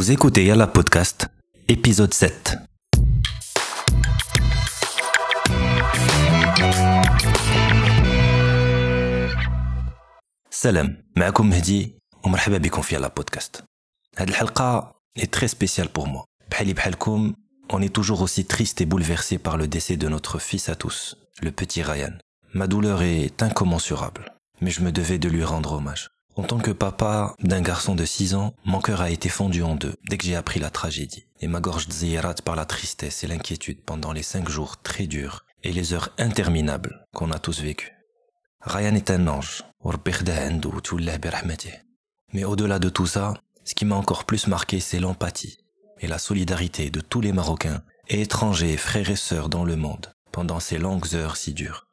Vous écoutez Yalla Podcast, épisode 7. Salam, معكم مهدي ومرحبا بكم في Yalla Podcast. هذه الحلقة est très spéciale pour moi. بحالي بحالكم, on est toujours aussi triste et bouleversé par le décès de notre fils à tous, le petit Ryan. Ma douleur est incommensurable, mais je me devais de lui rendre hommage. En tant que papa d'un garçon de 6 ans, mon cœur a été fondu en deux dès que j'ai appris la tragédie. Et ma gorge zéirate par la tristesse et l'inquiétude pendant les cinq jours très durs et les heures interminables qu'on a tous vécues. Ryan est un ange. Mais au-delà de tout ça, ce qui m'a encore plus marqué, c'est l'empathie et la solidarité de tous les Marocains et étrangers, frères et sœurs dans le monde pendant ces longues heures si dures.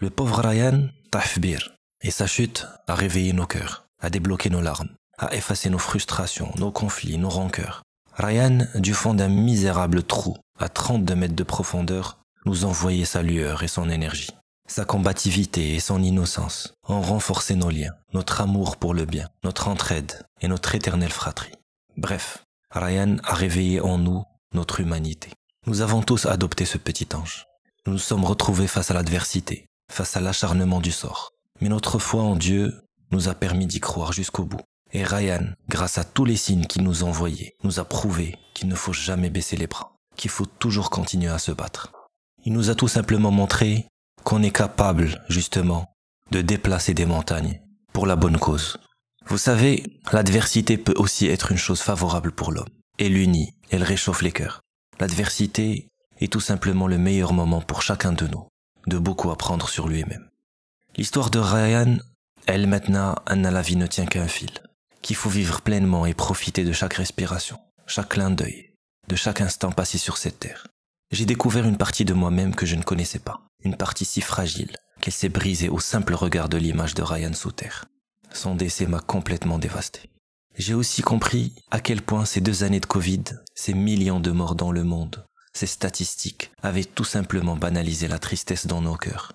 Le pauvre Ryan, tafbir, et sa chute a réveillé nos cœurs, a débloqué nos larmes, a effacé nos frustrations, nos conflits, nos rancœurs. Ryan, du fond d'un misérable trou, à 32 mètres de profondeur, nous envoyait sa lueur et son énergie. Sa combativité et son innocence ont renforcé nos liens, notre amour pour le bien, notre entraide et notre éternelle fratrie. Bref, Ryan a réveillé en nous notre humanité. Nous avons tous adopté ce petit ange. Nous nous sommes retrouvés face à l'adversité, face à l'acharnement du sort, mais notre foi en Dieu nous a permis d'y croire jusqu'au bout. Et Ryan, grâce à tous les signes qu'il nous envoyait, nous a prouvé qu'il ne faut jamais baisser les bras, qu'il faut toujours continuer à se battre. Il nous a tout simplement montré qu'on est capable, justement, de déplacer des montagnes pour la bonne cause. Vous savez, l'adversité peut aussi être une chose favorable pour l'homme. Elle unit, elle réchauffe les cœurs. L'adversité est tout simplement le meilleur moment pour chacun de nous, de beaucoup apprendre sur lui-même. L'histoire de Ryan, elle maintenant, Anna la vie ne tient qu'à un fil, qu'il faut vivre pleinement et profiter de chaque respiration, chaque clin d'œil, de chaque instant passé sur cette terre. J'ai découvert une partie de moi-même que je ne connaissais pas, une partie si fragile qu'elle s'est brisée au simple regard de l'image de Ryan sous terre. Son décès m'a complètement dévasté. J'ai aussi compris à quel point ces deux années de Covid, ces millions de morts dans le monde, ces statistiques avaient tout simplement banalisé la tristesse dans nos cœurs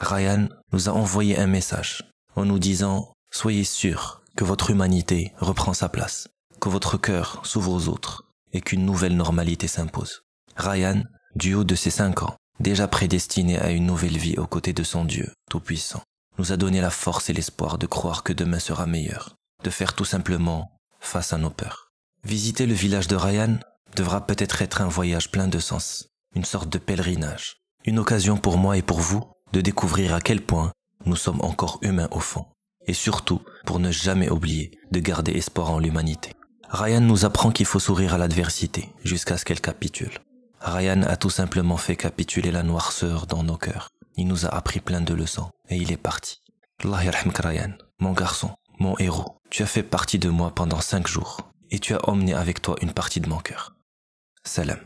Ryan nous a envoyé un message en nous disant Soyez sûrs que votre humanité reprend sa place, que votre cœur s'ouvre aux autres et qu'une nouvelle normalité s'impose. Ryan, du haut de ses cinq ans, déjà prédestiné à une nouvelle vie aux côtés de son Dieu Tout-Puissant, nous a donné la force et l'espoir de croire que demain sera meilleur, de faire tout simplement face à nos peurs. Visiter le village de Ryan devra peut-être être un voyage plein de sens, une sorte de pèlerinage, une occasion pour moi et pour vous de découvrir à quel point nous sommes encore humains au fond, et surtout pour ne jamais oublier de garder espoir en l'humanité. Ryan nous apprend qu'il faut sourire à l'adversité jusqu'à ce qu'elle capitule. Ryan a tout simplement fait capituler la noirceur dans nos cœurs. Il nous a appris plein de leçons et il est parti. Allah Ryan, mon garçon, mon héros. Tu as fait partie de moi pendant cinq jours et tu as emmené avec toi une partie de mon cœur. Salam.